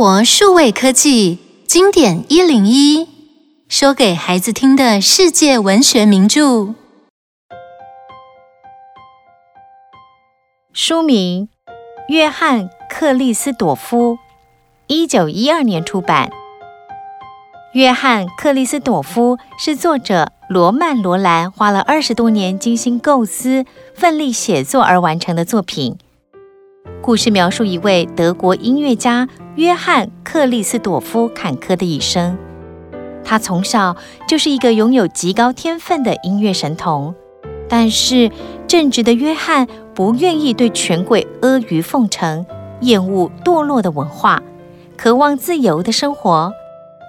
活数位科技经典一零一，说给孩子听的世界文学名著。书名：约翰·克里斯朵夫，一九一二年出版。约翰·克里斯朵夫是作者罗曼·罗兰花了二十多年精心构思、奋力写作而完成的作品。故事描述一位德国音乐家约翰·克里斯朵夫坎坷的一生。他从小就是一个拥有极高天分的音乐神童，但是正直的约翰不愿意对权贵阿谀奉承，厌恶堕落的文化，渴望自由的生活。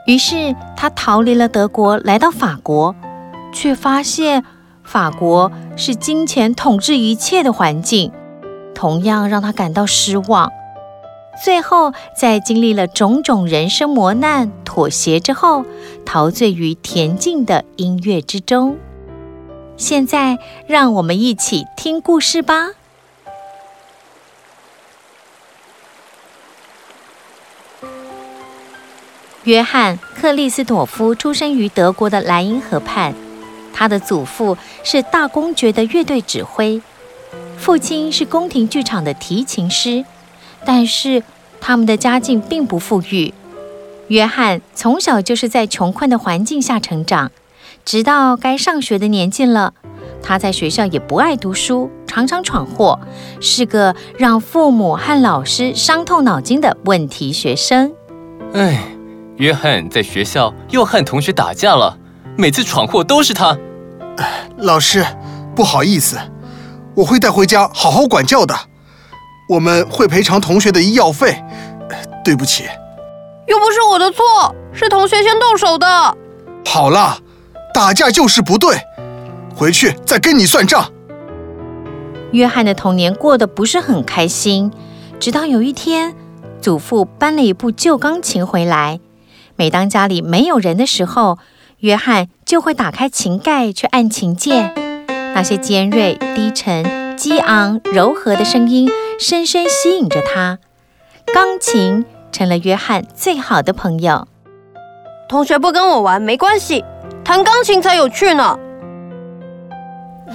于是他逃离了德国，来到法国，却发现法国是金钱统治一切的环境，同样让他感到失望。最后，在经历了种种人生磨难、妥协之后，陶醉于恬静的音乐之中。现在，让我们一起听故事吧。约翰·克里斯朵夫出生于德国的莱茵河畔，他的祖父是大公爵的乐队指挥，父亲是宫廷剧场的提琴师，但是他们的家境并不富裕。约翰从小就是在穷困的环境下成长，直到该上学的年纪了，他在学校也不爱读书，常常闯祸，是个让父母和老师伤透脑筋的问题学生。哎。约翰在学校又和同学打架了，每次闯祸都是他。老师，不好意思，我会带回家好好管教的。我们会赔偿同学的医药费。对不起，又不是我的错，是同学先动手的。好了，打架就是不对，回去再跟你算账。约翰的童年过得不是很开心，直到有一天，祖父搬了一部旧钢琴回来。每当家里没有人的时候，约翰就会打开琴盖去按琴键，那些尖锐、低沉、激昂、柔和的声音深深吸引着他。钢琴成了约翰最好的朋友。同学不跟我玩没关系，弹钢琴才有趣呢。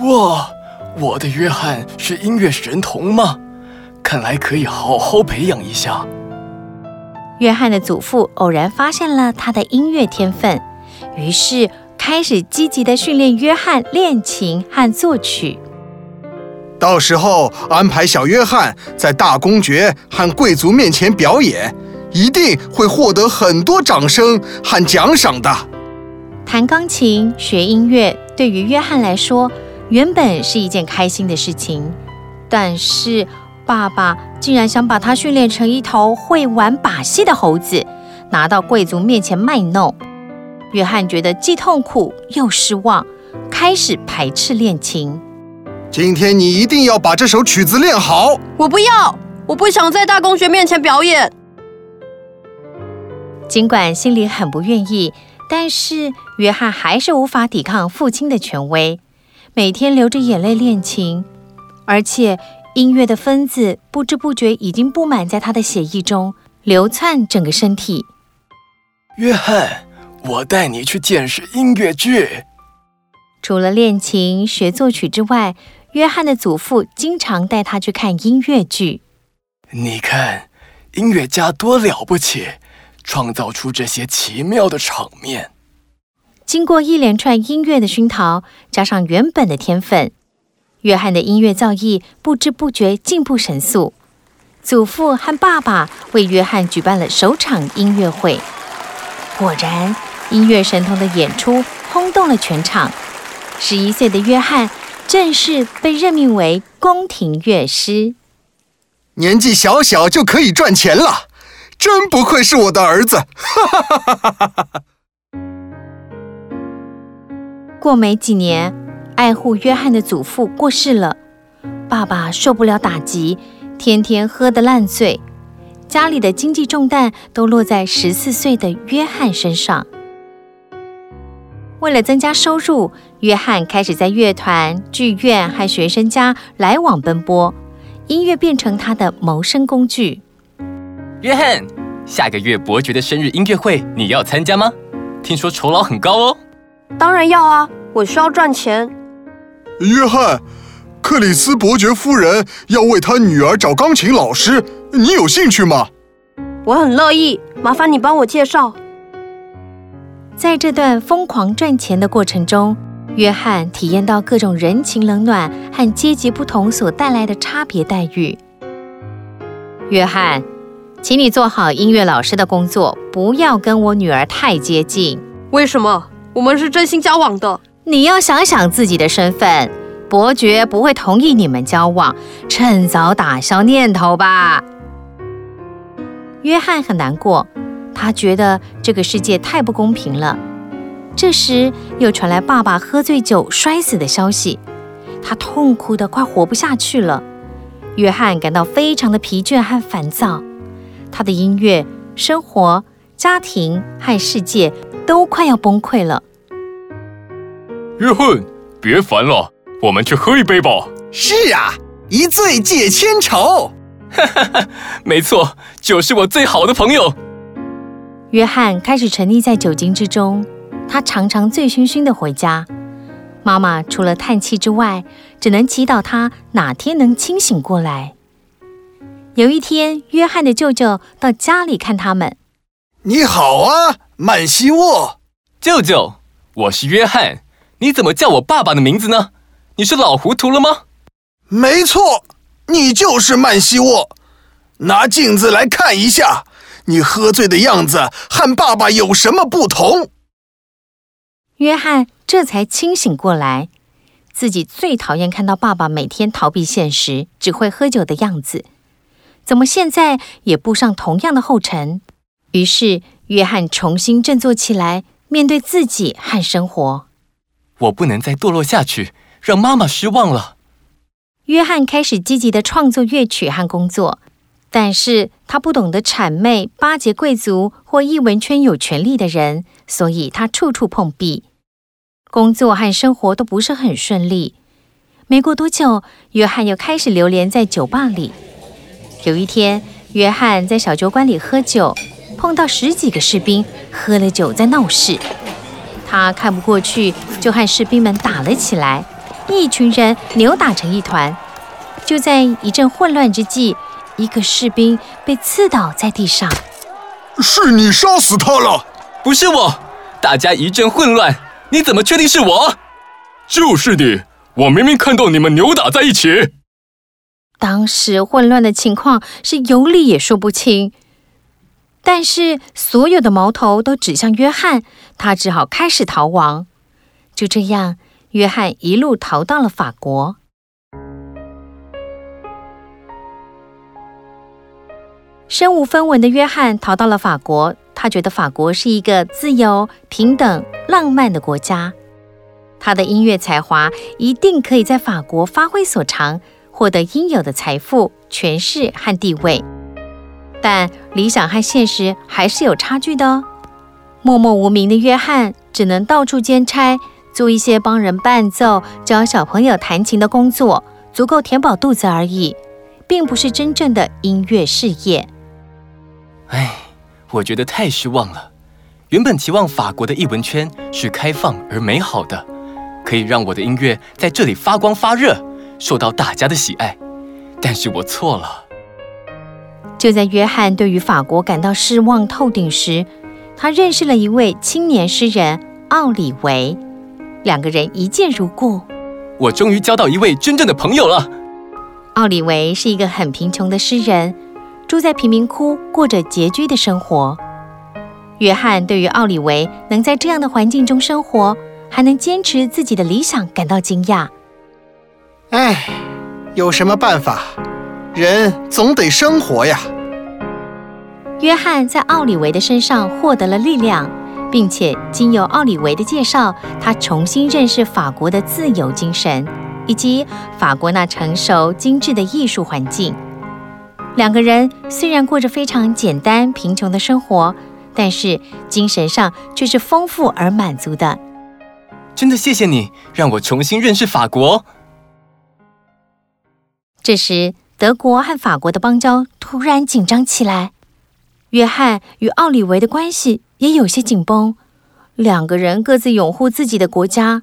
哇，我的约翰是音乐神童吗？看来可以好好培养一下。约翰的祖父偶然发现了他的音乐天分，于是开始积极地训练约翰练琴和作曲。到时候安排小约翰在大公爵和贵族面前表演，一定会获得很多掌声和奖赏的。弹钢琴、学音乐对于约翰来说，原本是一件开心的事情，但是，爸爸竟然想把他训练成一头会玩把戏的猴子，拿到贵族面前卖弄。约翰觉得既痛苦又失望，开始排斥练琴。今天你一定要把这首曲子练好。我不要，我不想在大公爵面前表演。尽管心里很不愿意，但是约翰还是无法抵抗父亲的权威，每天流着眼泪练琴，而且。音乐的分子不知不觉已经布满在他的血液中，流窜整个身体。约翰，我带你去见识音乐剧。除了练琴、学作曲之外，约翰的祖父经常带他去看音乐剧。你看，音乐家多了不起，创造出这些奇妙的场面。经过一连串音乐的熏陶，加上原本的天分。约翰的音乐造诣不知不觉进步神速，祖父和爸爸为约翰举办了首场音乐会。果然，音乐神童的演出轰动了全场。十一岁的约翰正式被任命为宫廷乐师。年纪小小就可以赚钱了，真不愧是我的儿子！哈哈哈哈哈哈！过没几年。爱护约翰的祖父过世了，爸爸受不了打击，天天喝得烂醉，家里的经济重担都落在十四岁的约翰身上。为了增加收入，约翰开始在乐团、剧院和学生家来往奔波，音乐变成他的谋生工具。约翰，下个月伯爵的生日音乐会，你要参加吗？听说酬劳很高哦。当然要啊，我需要赚钱。约翰，克里斯伯爵夫人要为她女儿找钢琴老师，你有兴趣吗？我很乐意，麻烦你帮我介绍。在这段疯狂赚钱的过程中，约翰体验到各种人情冷暖和阶级不同所带来的差别待遇。约翰，请你做好音乐老师的工作，不要跟我女儿太接近。为什么？我们是真心交往的。你要想想自己的身份，伯爵不会同意你们交往，趁早打消念头吧。约翰很难过，他觉得这个世界太不公平了。这时又传来爸爸喝醉酒摔死的消息，他痛苦的快活不下去了。约翰感到非常的疲倦和烦躁，他的音乐、生活、家庭和世界都快要崩溃了。约翰，别烦了，我们去喝一杯吧。是啊，一醉解千愁。哈哈哈，没错，酒是我最好的朋友。约翰开始沉溺在酒精之中，他常常醉醺醺的回家。妈妈除了叹气之外，只能祈祷他哪天能清醒过来。有一天，约翰的舅舅到家里看他们。你好啊，曼西沃。舅舅，我是约翰。你怎么叫我爸爸的名字呢？你是老糊涂了吗？没错，你就是曼西沃。拿镜子来看一下，你喝醉的样子和爸爸有什么不同？约翰这才清醒过来，自己最讨厌看到爸爸每天逃避现实、只会喝酒的样子。怎么现在也步上同样的后尘？于是，约翰重新振作起来，面对自己和生活。我不能再堕落下去，让妈妈失望了。约翰开始积极地创作乐曲和工作，但是他不懂得谄媚、巴结贵族或艺文圈有权力的人，所以他处处碰壁，工作和生活都不是很顺利。没过多久，约翰又开始流连在酒吧里。有一天，约翰在小酒馆里喝酒，碰到十几个士兵喝了酒在闹事。他看不过去，就和士兵们打了起来，一群人扭打成一团。就在一阵混乱之际，一个士兵被刺倒在地上。是你杀死他了？不是我。大家一阵混乱，你怎么确定是我？就是你，我明明看到你们扭打在一起。当时混乱的情况是有理也说不清。但是所有的矛头都指向约翰，他只好开始逃亡。就这样，约翰一路逃到了法国。身无分文的约翰逃到了法国，他觉得法国是一个自由、平等、浪漫的国家。他的音乐才华一定可以在法国发挥所长，获得应有的财富、权势和地位。但理想和现实还是有差距的哦。默默无名的约翰只能到处兼差，做一些帮人伴奏、教小朋友弹琴的工作，足够填饱肚子而已，并不是真正的音乐事业。唉，我觉得太失望了。原本期望法国的译文圈是开放而美好的，可以让我的音乐在这里发光发热，受到大家的喜爱。但是我错了。就在约翰对于法国感到失望透顶时，他认识了一位青年诗人奥里维，两个人一见如故。我终于交到一位真正的朋友了。奥里维是一个很贫穷的诗人，住在贫民窟，过着拮据的生活。约翰对于奥里维能在这样的环境中生活，还能坚持自己的理想感到惊讶。唉，有什么办法？人总得生活呀。约翰在奥里维的身上获得了力量，并且经由奥里维的介绍，他重新认识法国的自由精神，以及法国那成熟精致的艺术环境。两个人虽然过着非常简单贫穷的生活，但是精神上却是丰富而满足的。真的谢谢你，让我重新认识法国。这时。德国和法国的邦交突然紧张起来。约翰与奥里维的关系也有些紧绷，两个人各自拥护自己的国家。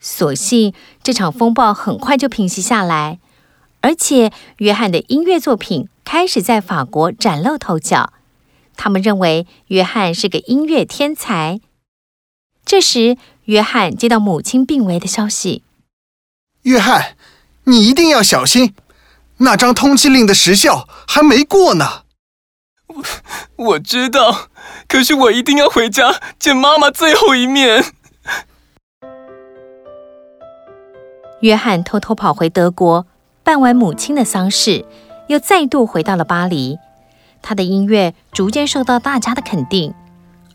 所幸这场风暴很快就平息下来，而且约翰的音乐作品开始在法国崭露头角。他们认为约翰是个音乐天才。这时，约翰接到母亲病危的消息。约翰，你一定要小心，那张通缉令的时效还没过呢。我我知道，可是我一定要回家见妈妈最后一面。约翰偷偷跑回德国，办完母亲的丧事，又再度回到了巴黎。他的音乐逐渐受到大家的肯定，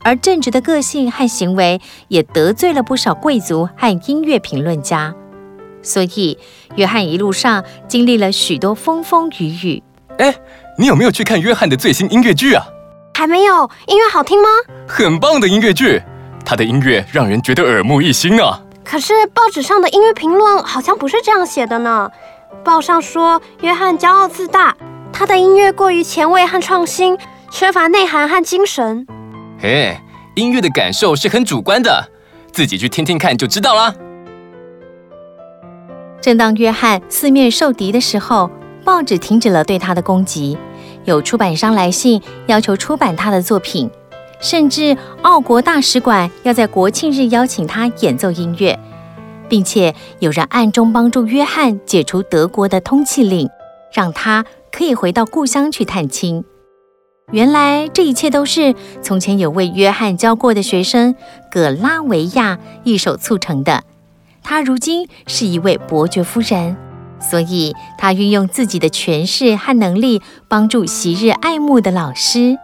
而正直的个性和行为也得罪了不少贵族和音乐评论家。所以，约翰一路上经历了许多风风雨雨。哎，你有没有去看约翰的最新音乐剧啊？还没有。音乐好听吗？很棒的音乐剧，他的音乐让人觉得耳目一新啊。可是报纸上的音乐评论好像不是这样写的呢。报上说约翰骄傲自大，他的音乐过于前卫和创新，缺乏内涵和精神。嘿，音乐的感受是很主观的，自己去听听看就知道啦。正当约翰四面受敌的时候，报纸停止了对他的攻击，有出版商来信要求出版他的作品。甚至奥国大使馆要在国庆日邀请他演奏音乐，并且有人暗中帮助约翰解除德国的通缉令，让他可以回到故乡去探亲。原来这一切都是从前有位约翰教过的学生葛拉维亚一手促成的。他如今是一位伯爵夫人，所以他运用自己的权势和能力帮助昔日爱慕的老师。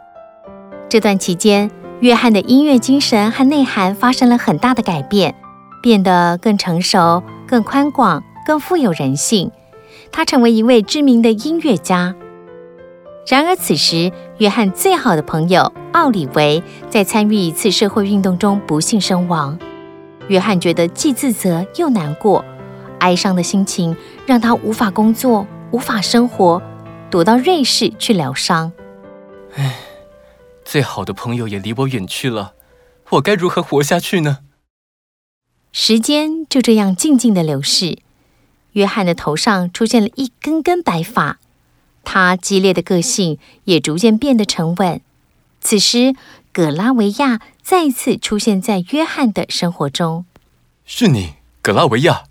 这段期间，约翰的音乐精神和内涵发生了很大的改变，变得更成熟、更宽广、更富有人性。他成为一位知名的音乐家。然而，此时约翰最好的朋友奥里维在参与一次社会运动中不幸身亡。约翰觉得既自责又难过，哀伤的心情让他无法工作、无法生活，躲到瑞士去疗伤。唉。最好的朋友也离我远去了，我该如何活下去呢？时间就这样静静的流逝，约翰的头上出现了一根根白发，他激烈的个性也逐渐变得沉稳。此时，葛拉维亚再次出现在约翰的生活中。是你，葛拉维亚，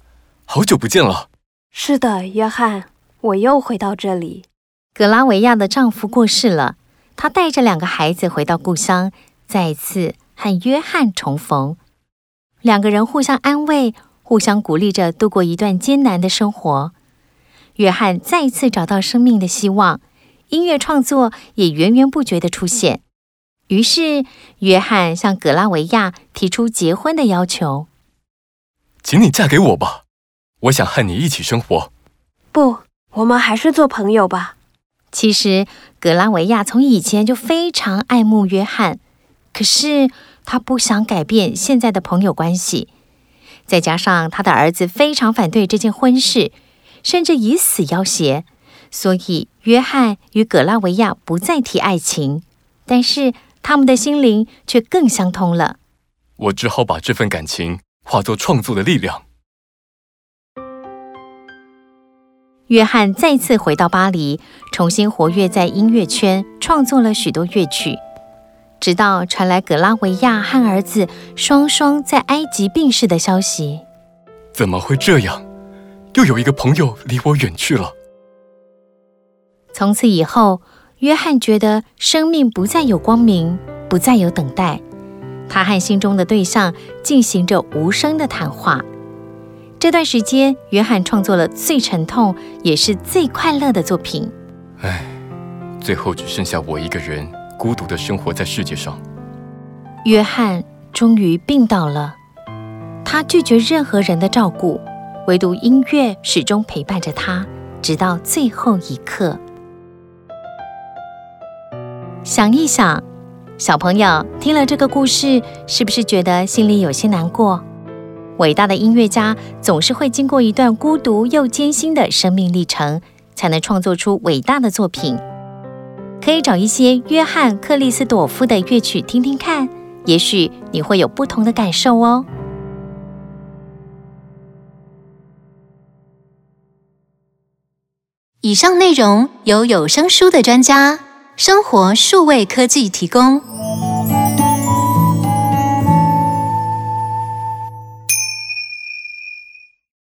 好久不见了。是的，约翰，我又回到这里。葛拉维亚的丈夫过世了。她带着两个孩子回到故乡，再次和约翰重逢。两个人互相安慰，互相鼓励着度过一段艰难的生活。约翰再一次找到生命的希望，音乐创作也源源不绝地出现。于是，约翰向格拉维亚提出结婚的要求：“请你嫁给我吧，我想和你一起生活。”“不，我们还是做朋友吧。”其实，格拉维亚从以前就非常爱慕约翰，可是他不想改变现在的朋友关系。再加上他的儿子非常反对这件婚事，甚至以死要挟，所以约翰与葛拉维亚不再提爱情，但是他们的心灵却更相通了。我只好把这份感情化作创作的力量。约翰再次回到巴黎，重新活跃在音乐圈，创作了许多乐曲。直到传来葛拉维亚和儿子双双在埃及病逝的消息。怎么会这样？又有一个朋友离我远去了。从此以后，约翰觉得生命不再有光明，不再有等待。他和心中的对象进行着无声的谈话。这段时间，约翰创作了最沉痛也是最快乐的作品。唉，最后只剩下我一个人，孤独的生活在世界上。约翰终于病倒了，他拒绝任何人的照顾，唯独音乐始终陪伴着他，直到最后一刻。想一想，小朋友听了这个故事，是不是觉得心里有些难过？伟大的音乐家总是会经过一段孤独又艰辛的生命历程，才能创作出伟大的作品。可以找一些约翰克里斯朵夫的乐曲听听看，也许你会有不同的感受哦。以上内容由有声书的专家生活数位科技提供。